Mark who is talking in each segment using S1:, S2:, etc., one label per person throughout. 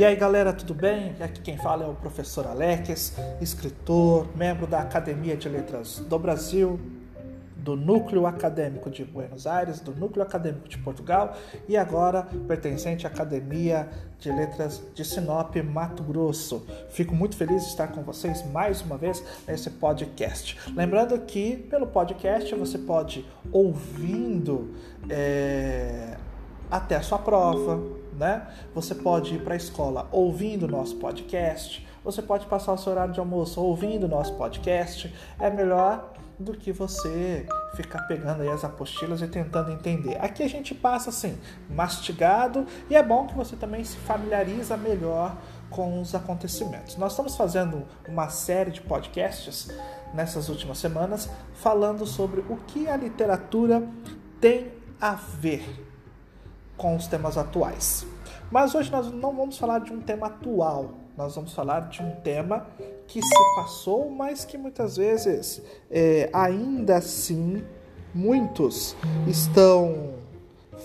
S1: E aí galera, tudo bem? Aqui quem fala é o professor Alex, escritor, membro da Academia de Letras do Brasil, do Núcleo Acadêmico de Buenos Aires, do Núcleo Acadêmico de Portugal e agora pertencente à Academia de Letras de Sinop, Mato Grosso. Fico muito feliz de estar com vocês mais uma vez nesse podcast. Lembrando que pelo podcast você pode ouvindo é, até a sua prova né? Você pode ir para a escola ouvindo nosso podcast, você pode passar o seu horário de almoço ouvindo nosso podcast. É melhor do que você ficar pegando aí as apostilas e tentando entender. Aqui a gente passa assim, mastigado, e é bom que você também se familiariza melhor com os acontecimentos. Nós estamos fazendo uma série de podcasts nessas últimas semanas falando sobre o que a literatura tem a ver com os temas atuais. Mas hoje nós não vamos falar de um tema atual, nós vamos falar de um tema que se passou, mas que muitas vezes é, ainda assim muitos estão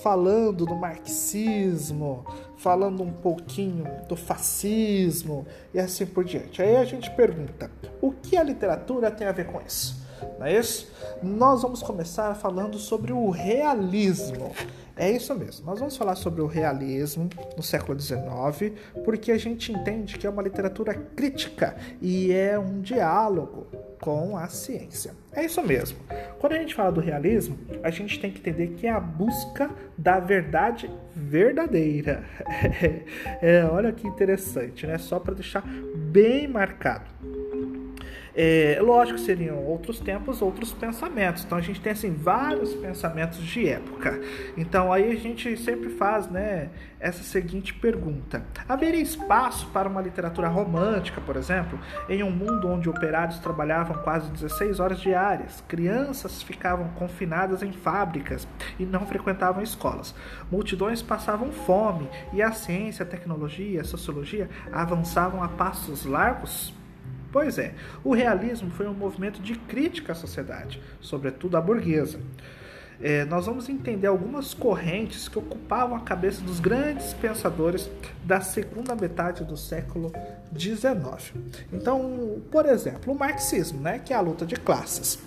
S1: falando do marxismo, falando um pouquinho do fascismo e assim por diante. Aí a gente pergunta: o que a literatura tem a ver com isso? Não é isso? Nós vamos começar falando sobre o realismo. É isso mesmo. Nós vamos falar sobre o realismo no século XIX, porque a gente entende que é uma literatura crítica e é um diálogo com a ciência. É isso mesmo. Quando a gente fala do realismo, a gente tem que entender que é a busca da verdade verdadeira. É, olha que interessante, né? Só para deixar bem marcado. É, lógico seriam outros tempos, outros pensamentos. Então a gente tem assim vários pensamentos de época. Então aí a gente sempre faz, né, essa seguinte pergunta: haveria espaço para uma literatura romântica, por exemplo, em um mundo onde operários trabalhavam quase 16 horas diárias, crianças ficavam confinadas em fábricas e não frequentavam escolas, multidões passavam fome e a ciência, a tecnologia, a sociologia avançavam a passos largos? Pois é, o realismo foi um movimento de crítica à sociedade, sobretudo à burguesa. É, nós vamos entender algumas correntes que ocupavam a cabeça dos grandes pensadores da segunda metade do século XIX. Então, por exemplo, o marxismo, né, que é a luta de classes.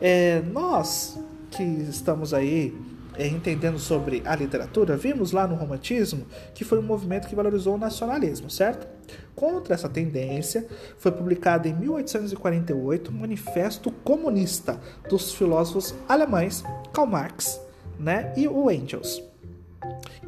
S1: É, nós que estamos aí é, entendendo sobre a literatura, vimos lá no romantismo que foi um movimento que valorizou o nacionalismo, certo? Contra essa tendência, foi publicado em 1848 o Manifesto Comunista dos filósofos alemães Karl Marx né, e o Engels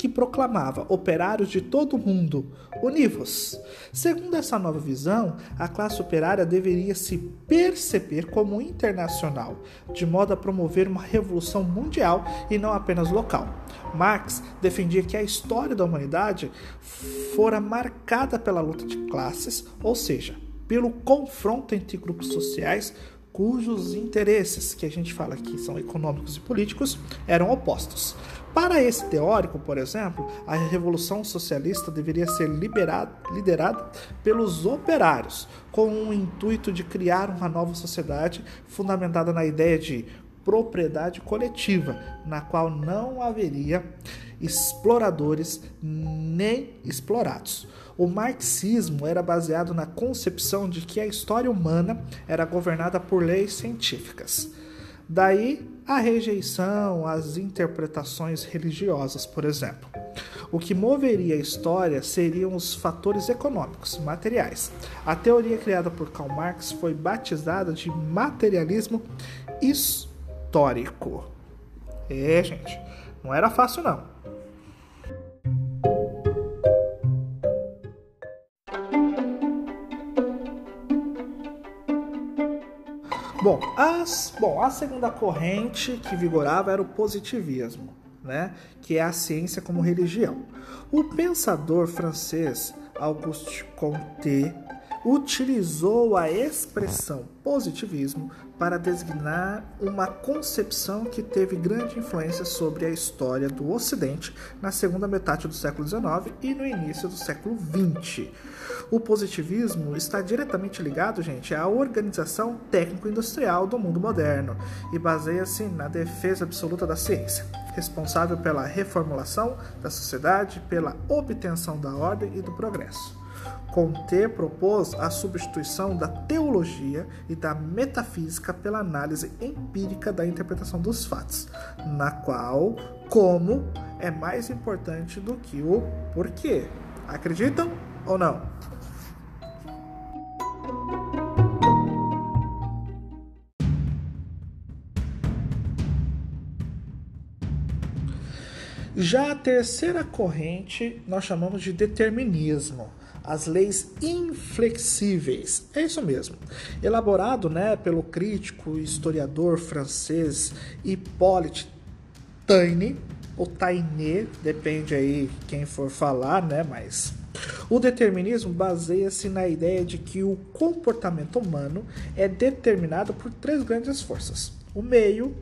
S1: que proclamava operários de todo o mundo, univos. Segundo essa nova visão, a classe operária deveria se perceber como internacional, de modo a promover uma revolução mundial e não apenas local. Marx defendia que a história da humanidade fora marcada pela luta de classes, ou seja, pelo confronto entre grupos sociais cujos interesses, que a gente fala aqui são econômicos e políticos, eram opostos. Para esse teórico, por exemplo, a revolução socialista deveria ser liberada, liderada pelos operários, com o intuito de criar uma nova sociedade fundamentada na ideia de propriedade coletiva, na qual não haveria exploradores nem explorados. O marxismo era baseado na concepção de que a história humana era governada por leis científicas. Daí a rejeição às interpretações religiosas, por exemplo. O que moveria a história seriam os fatores econômicos, materiais. A teoria criada por Karl Marx foi batizada de materialismo histórico. É, gente, não era fácil não. Bom, as, bom, a segunda corrente que vigorava era o positivismo, né? que é a ciência como religião. O pensador francês Auguste Comte utilizou a expressão positivismo para designar uma concepção que teve grande influência sobre a história do Ocidente na segunda metade do século XIX e no início do século XX. O positivismo está diretamente ligado, gente, à organização técnico-industrial do mundo moderno e baseia-se na defesa absoluta da ciência, responsável pela reformulação da sociedade, pela obtenção da ordem e do progresso. Comte propôs a substituição da teologia e da metafísica pela análise empírica da interpretação dos fatos, na qual como é mais importante do que o porquê. Acreditam ou não? Já a terceira corrente nós chamamos de determinismo as leis inflexíveis. É isso mesmo. Elaborado né, pelo crítico e historiador francês Hippolyte Taine, ou Taine, depende aí quem for falar, né, mas o determinismo baseia-se na ideia de que o comportamento humano é determinado por três grandes forças: o meio,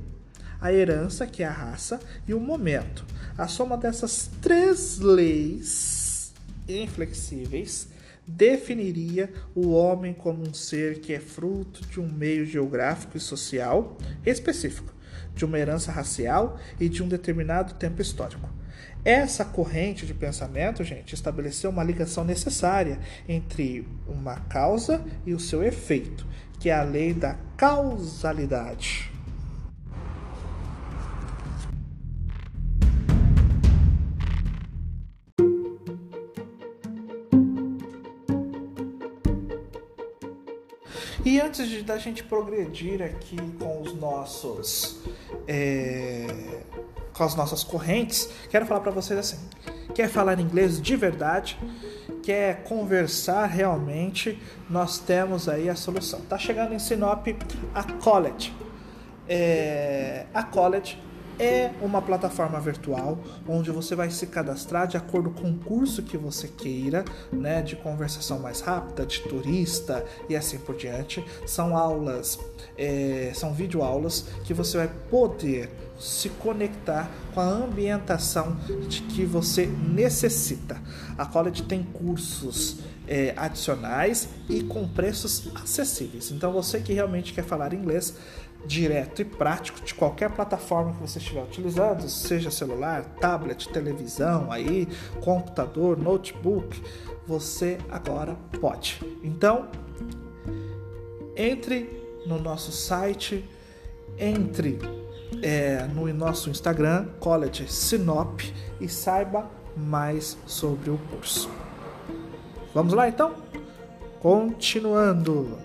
S1: a herança, que é a raça, e o momento. A soma dessas três leis inflexíveis, definiria o homem como um ser que é fruto de um meio geográfico e social específico, de uma herança racial e de um determinado tempo histórico. Essa corrente de pensamento, gente, estabeleceu uma ligação necessária entre uma causa e o seu efeito, que é a lei da causalidade. E antes de da gente progredir aqui com os nossos é, com as nossas correntes, quero falar para vocês assim: quer falar inglês de verdade, quer conversar realmente, nós temos aí a solução. Tá chegando em Sinop a College. É, a College é uma plataforma virtual onde você vai se cadastrar de acordo com o curso que você queira, né, de conversação mais rápida, de turista e assim por diante. São aulas, é, são videoaulas que você vai poder se conectar com a ambientação de que você necessita. A College tem cursos é, adicionais e com preços acessíveis. Então você que realmente quer falar inglês, direto e prático de qualquer plataforma que você estiver utilizando, seja celular, tablet, televisão, aí, computador, notebook, você agora pode. Então, entre no nosso site, entre é, no nosso Instagram, College Sinop, e saiba mais sobre o curso. Vamos lá então? Continuando.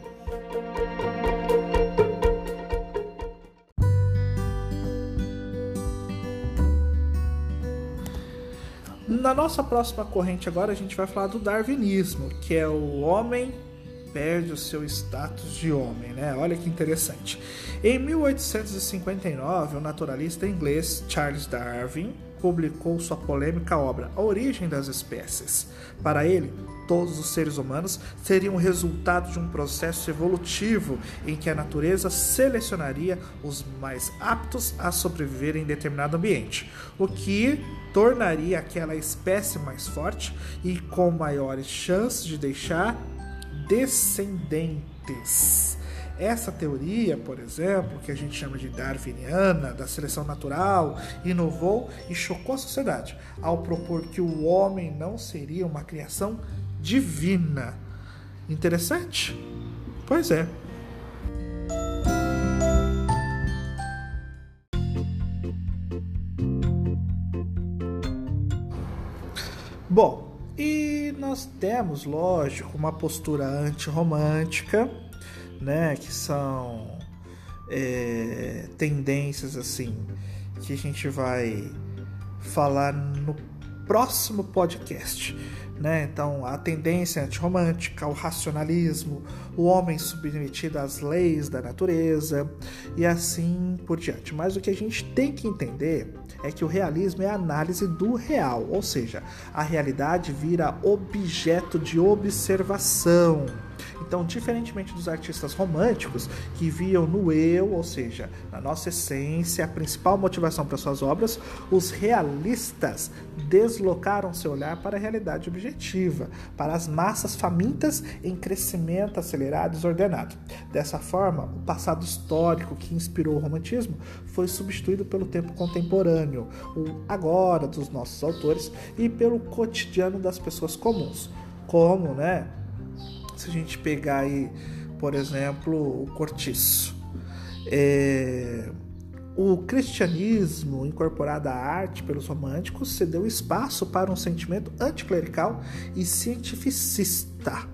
S1: Na nossa próxima corrente agora a gente vai falar do darwinismo, que é o homem perde o seu status de homem, né? Olha que interessante. Em 1859, o naturalista inglês Charles Darwin publicou sua polêmica obra A Origem das Espécies. Para ele, todos os seres humanos seriam o resultado de um processo evolutivo em que a natureza selecionaria os mais aptos a sobreviver em determinado ambiente, o que tornaria aquela espécie mais forte e com maiores chances de deixar descendentes. Essa teoria, por exemplo, que a gente chama de darwiniana, da seleção natural, inovou e chocou a sociedade ao propor que o homem não seria uma criação divina. Interessante? Pois é. Bom, e nós temos, lógico, uma postura antirromântica, né? Que são é, tendências assim que a gente vai falar no próximo podcast. Né? Então, a tendência antirromântica, o racionalismo, o homem submetido às leis da natureza e assim por diante. Mas o que a gente tem que entender é que o realismo é a análise do real, ou seja, a realidade vira objeto de observação. Então, diferentemente dos artistas românticos que viam no eu, ou seja, na nossa essência, a principal motivação para suas obras, os realistas deslocaram seu olhar para a realidade objetiva, para as massas famintas em crescimento acelerado e desordenado. Dessa forma, o passado histórico que inspirou o romantismo foi substituído pelo tempo contemporâneo, o agora dos nossos autores e pelo cotidiano das pessoas comuns, como, né, se a gente pegar aí, por exemplo, o cortiço. É, o cristianismo incorporado à arte pelos românticos cedeu espaço para um sentimento anticlerical e cientificista.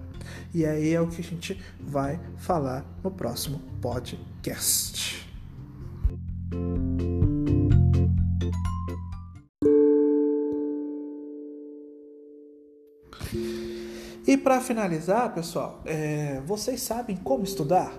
S1: E aí é o que a gente vai falar no próximo podcast. E para finalizar, pessoal, é, vocês sabem como estudar?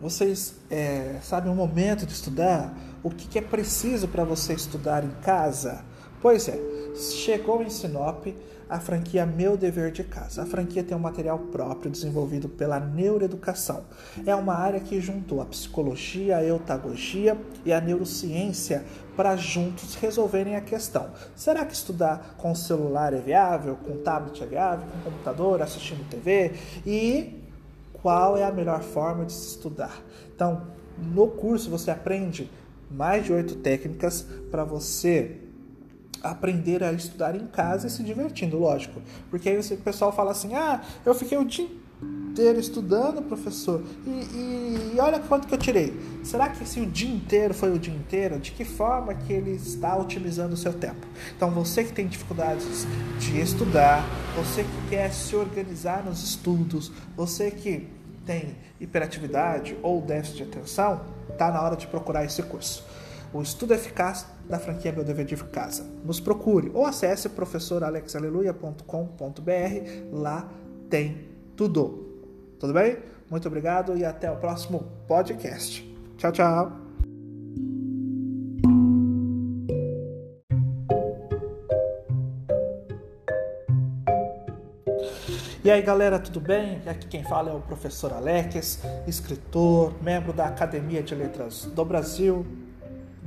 S1: Vocês é, sabem o momento de estudar? O que, que é preciso para você estudar em casa? Pois é, chegou em Sinop a franquia Meu Dever de Casa. A franquia tem um material próprio desenvolvido pela neuroeducação. É uma área que juntou a psicologia, a eutagogia e a neurociência para juntos resolverem a questão. Será que estudar com celular é viável, com tablet é viável, com computador, assistindo TV? E qual é a melhor forma de se estudar? Então, no curso você aprende mais de oito técnicas para você aprender a estudar em casa e se divertindo, lógico. Porque aí o pessoal fala assim: ah, eu fiquei o dia inteiro estudando, professor, e, e, e, olha quanto que eu tirei. Será que se o dia inteiro foi o dia inteiro, de que forma que ele está otimizando o seu tempo? Então, você que tem dificuldades de estudar, você que quer se organizar nos estudos, você que tem hiperatividade ou déficit de atenção, está na hora de procurar esse curso o estudo eficaz da franquia Meu Dever de Casa. Nos procure ou acesse professoralexaleluia.com.br, lá tem tudo. Tudo bem? Muito obrigado e até o próximo podcast. Tchau, tchau. E aí galera, tudo bem? Aqui quem fala é o professor Alex, escritor, membro da Academia de Letras do Brasil,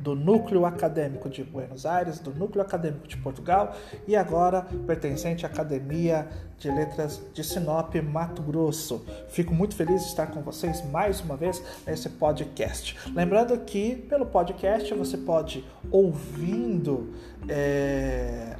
S1: do Núcleo Acadêmico de Buenos Aires, do Núcleo Acadêmico de Portugal e agora pertencente à Academia de Letras de Sinop, Mato Grosso. Fico muito feliz de estar com vocês mais uma vez nesse podcast. Lembrando que pelo podcast você pode ouvindo é,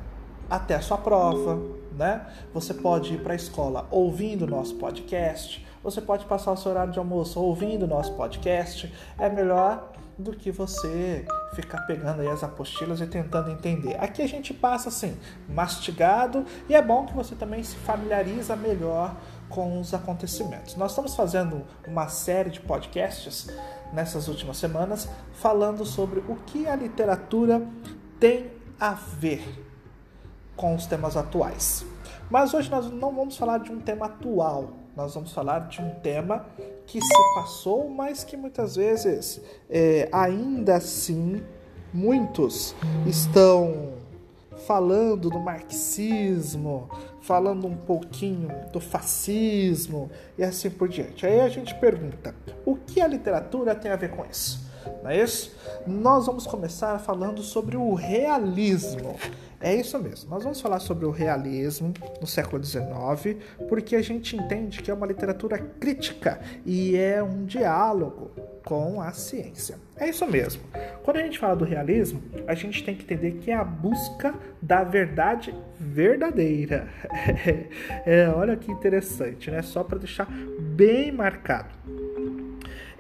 S1: até a sua prova, né? Você pode ir para a escola ouvindo o nosso podcast. Você pode passar o seu horário de almoço ouvindo o nosso podcast. É melhor do que você ficar pegando aí as apostilas e tentando entender. Aqui a gente passa assim, mastigado, e é bom que você também se familiariza melhor com os acontecimentos. Nós estamos fazendo uma série de podcasts nessas últimas semanas falando sobre o que a literatura tem a ver com os temas atuais. Mas hoje nós não vamos falar de um tema atual, nós vamos falar de um tema que se passou, mas que muitas vezes é, ainda assim muitos estão falando do marxismo, falando um pouquinho do fascismo e assim por diante. Aí a gente pergunta: o que a literatura tem a ver com isso? Não é isso? Nós vamos começar falando sobre o realismo. É isso mesmo. Nós vamos falar sobre o realismo no século XIX, porque a gente entende que é uma literatura crítica e é um diálogo com a ciência. É isso mesmo. Quando a gente fala do realismo, a gente tem que entender que é a busca da verdade verdadeira. É, olha que interessante, né? Só para deixar bem marcado.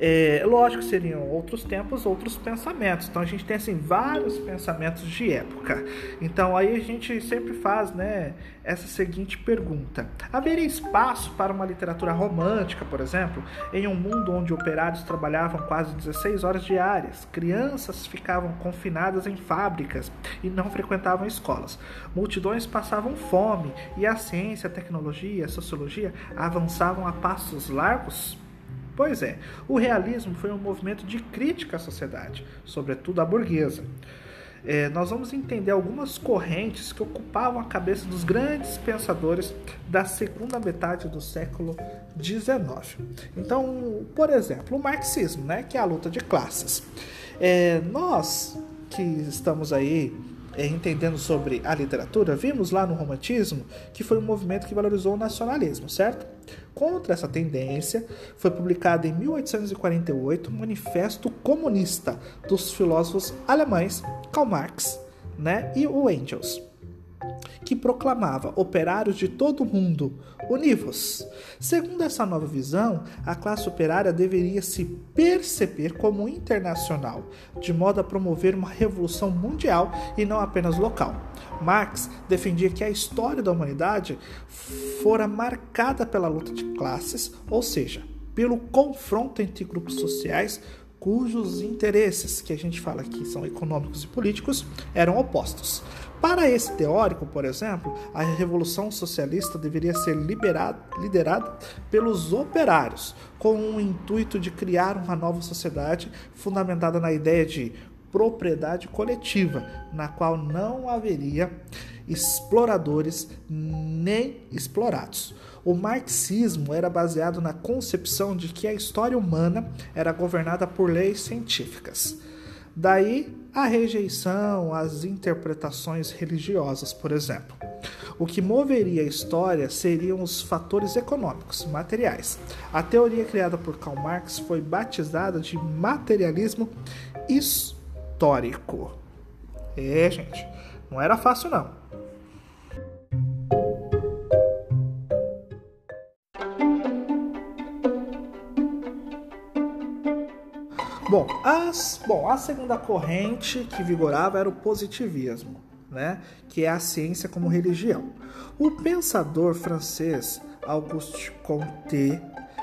S1: É, lógico, seriam outros tempos, outros pensamentos. Então a gente tem assim vários pensamentos de época. Então aí a gente sempre faz, né, essa seguinte pergunta: haveria espaço para uma literatura romântica, por exemplo, em um mundo onde operários trabalhavam quase 16 horas diárias, crianças ficavam confinadas em fábricas e não frequentavam escolas, multidões passavam fome e a ciência, a tecnologia, a sociologia avançavam a passos largos? Pois é, o realismo foi um movimento de crítica à sociedade, sobretudo à burguesa. é, nós vamos entender algumas correntes que ocupavam a cabeça dos grandes pensadores da segunda metade do século XIX. Então, por exemplo, o marxismo, né, que é a luta de classes. É, nós que estamos aí é, entendendo sobre a literatura, vimos lá no romantismo que foi um movimento que valorizou o nacionalismo, certo? Contra essa tendência, foi publicado em 1848 o Manifesto Comunista dos filósofos alemães Karl Marx né, e o Engels que proclamava operários de todo o mundo univos. Segundo essa nova visão, a classe operária deveria se perceber como internacional, de modo a promover uma revolução mundial e não apenas local. Marx defendia que a história da humanidade fora marcada pela luta de classes, ou seja, pelo confronto entre grupos sociais cujos interesses, que a gente fala que são econômicos e políticos, eram opostos. Para esse teórico, por exemplo, a revolução socialista deveria ser liderada pelos operários, com o intuito de criar uma nova sociedade fundamentada na ideia de propriedade coletiva, na qual não haveria exploradores nem explorados. O marxismo era baseado na concepção de que a história humana era governada por leis científicas. Daí a rejeição às interpretações religiosas, por exemplo. O que moveria a história seriam os fatores econômicos, materiais. A teoria criada por Karl Marx foi batizada de materialismo histórico. É, gente, não era fácil não. Bom, as, bom, a segunda corrente que vigorava era o positivismo, né? que é a ciência como religião. O pensador francês Auguste Comte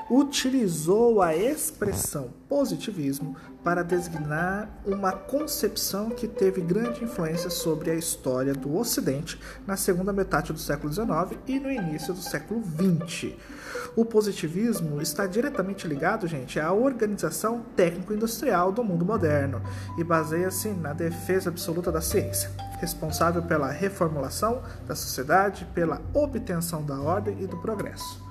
S1: utilizou a expressão positivismo para designar uma concepção que teve grande influência sobre a história do Ocidente na segunda metade do século XIX e no início do século XX. O positivismo está diretamente ligado, gente, à organização técnico-industrial do mundo moderno e baseia-se na defesa absoluta da ciência, responsável pela reformulação da sociedade, pela obtenção da ordem e do progresso.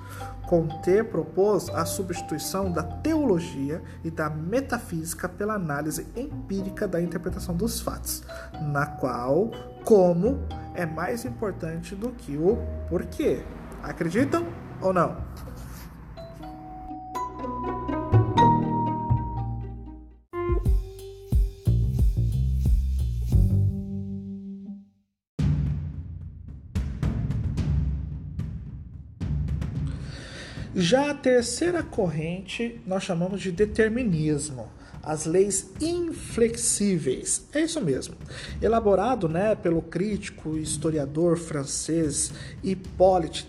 S1: Comte propôs a substituição da teologia e da metafísica pela análise empírica da interpretação dos fatos, na qual como é mais importante do que o porquê. Acreditam ou não? Já a terceira corrente nós chamamos de determinismo, as leis inflexíveis. É isso mesmo. Elaborado né, pelo crítico e historiador francês Hippolyte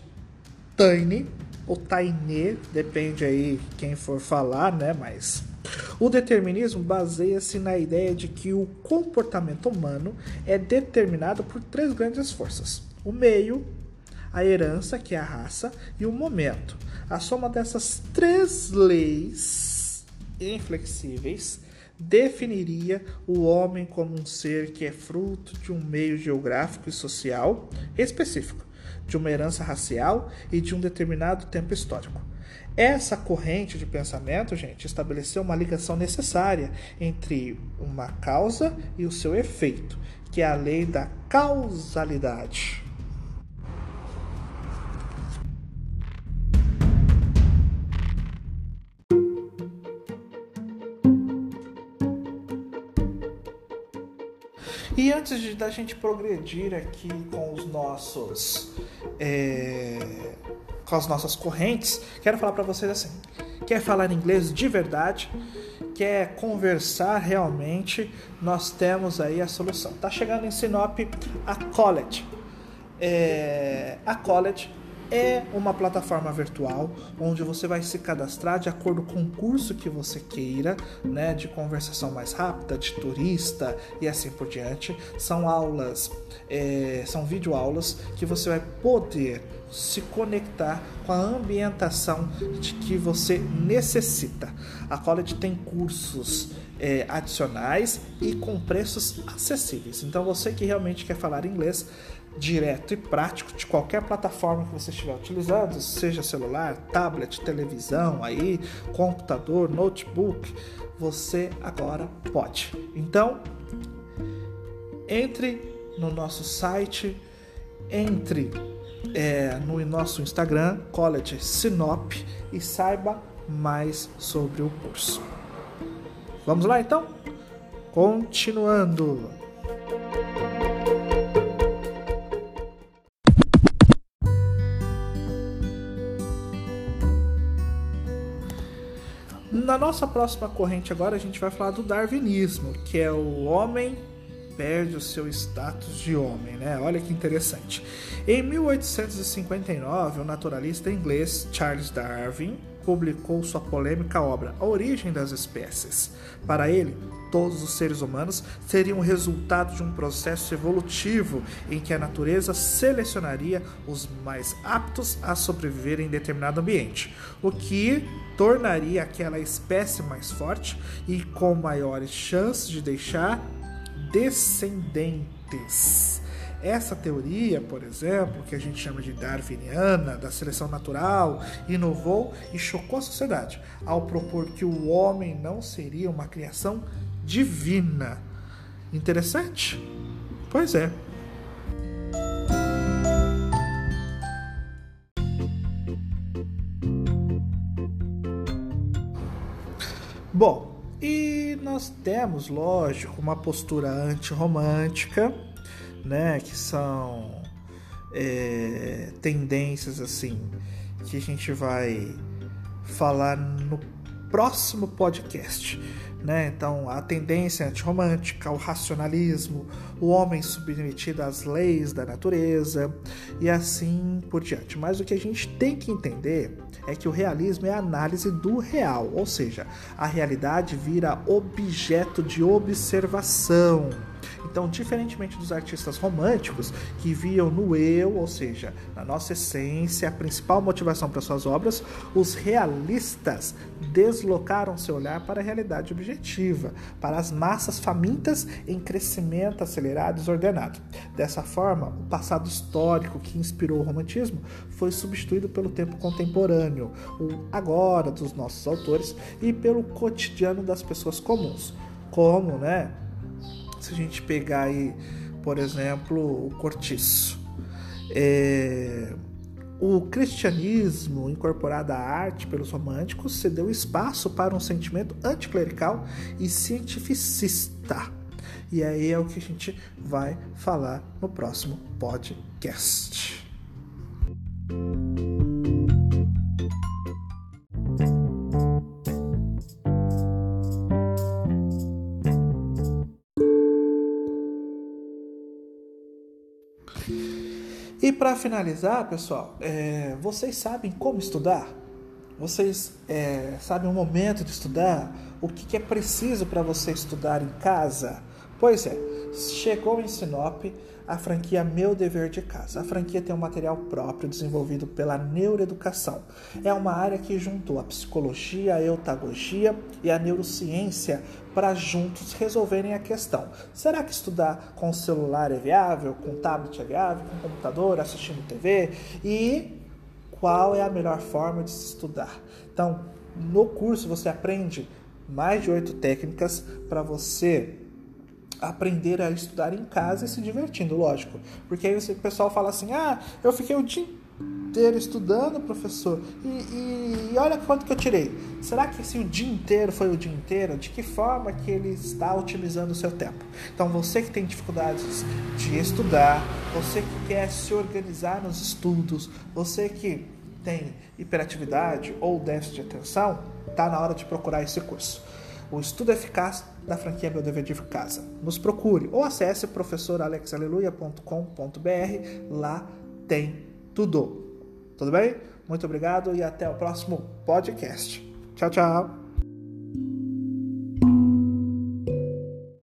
S1: Taine, ou Taine, depende aí quem for falar, né, mas o determinismo baseia-se na ideia de que o comportamento humano é determinado por três grandes forças: o meio, a herança, que é a raça, e o momento. A soma dessas três leis inflexíveis definiria o homem como um ser que é fruto de um meio geográfico e social específico, de uma herança racial e de um determinado tempo histórico. Essa corrente de pensamento, gente, estabeleceu uma ligação necessária entre uma causa e o seu efeito, que é a lei da causalidade. E antes de da gente progredir aqui com os nossos é, com as nossas correntes, quero falar para vocês assim: quer falar inglês de verdade, quer conversar realmente, nós temos aí a solução. Tá chegando em Sinop a College. É, a College é uma plataforma virtual onde você vai se cadastrar de acordo com o curso que você queira, né, de conversação mais rápida, de turista e assim por diante. São aulas, é, são videoaulas que você vai poder se conectar com a ambientação de que você necessita. A College tem cursos é, adicionais e com preços acessíveis. Então você que realmente quer falar inglês direto e prático de qualquer plataforma que você estiver utilizando, seja celular, tablet, televisão, aí, computador, notebook, você agora pode. Então, entre no nosso site, entre é, no nosso Instagram, College Sinop, e saiba mais sobre o curso. Vamos lá então? Continuando. Nossa próxima corrente agora a gente vai falar do darwinismo, que é o homem perde o seu status de homem, né? Olha que interessante. Em 1859, o naturalista inglês Charles Darwin publicou sua polêmica obra A Origem das Espécies. Para ele, todos os seres humanos seriam o resultado de um processo evolutivo em que a natureza selecionaria os mais aptos a sobreviver em determinado ambiente, o que tornaria aquela espécie mais forte e com maiores chances de deixar descendentes. Essa teoria, por exemplo, que a gente chama de darwiniana, da seleção natural, inovou e chocou a sociedade ao propor que o homem não seria uma criação divina. Interessante? Pois é. Bom, e nós temos, lógico, uma postura antirromântica, né, que são é, tendências assim que a gente vai falar no próximo podcast. Né? Então, a tendência antirromântica, o racionalismo, o homem submetido às leis da natureza e assim por diante. Mas o que a gente tem que entender é que o realismo é a análise do real, ou seja, a realidade vira objeto de observação. Então, diferentemente dos artistas românticos que viam no eu, ou seja, na nossa essência, a principal motivação para suas obras, os realistas deslocaram seu olhar para a realidade objetiva, para as massas famintas em crescimento acelerado e desordenado. Dessa forma, o passado histórico que inspirou o romantismo foi substituído pelo tempo contemporâneo, o agora dos nossos autores e pelo cotidiano das pessoas comuns, como, né, se a gente pegar aí, por exemplo, o cortiço. É, o cristianismo incorporado à arte pelos românticos cedeu espaço para um sentimento anticlerical e cientificista. E aí é o que a gente vai falar no próximo podcast. E para finalizar, pessoal, é, vocês sabem como estudar? Vocês é, sabem o momento de estudar? O que, que é preciso para você estudar em casa? Pois é, chegou em Sinop a franquia Meu Dever de Casa. A franquia tem um material próprio desenvolvido pela neuroeducação. É uma área que juntou a psicologia, a eutagogia e a neurociência para juntos resolverem a questão. Será que estudar com celular é viável, com tablet é viável, com computador, assistindo TV? E qual é a melhor forma de se estudar? Então, no curso você aprende mais de oito técnicas para você aprender a estudar em casa e se divertindo, lógico. Porque aí o pessoal fala assim: ah, eu fiquei o dia inteiro estudando, professor, e, e, e, olha quanto que eu tirei. Será que se o dia inteiro foi o dia inteiro, de que forma que ele está otimizando o seu tempo? Então, você que tem dificuldades de estudar, você que quer se organizar nos estudos, você que tem hiperatividade ou déficit de atenção, está na hora de procurar esse curso o estudo eficaz da franquia Meu Dever de Casa. Nos procure ou acesse professoralexaleluia.com.br, lá tem tudo. Tudo bem? Muito obrigado e até o próximo podcast. Tchau, tchau.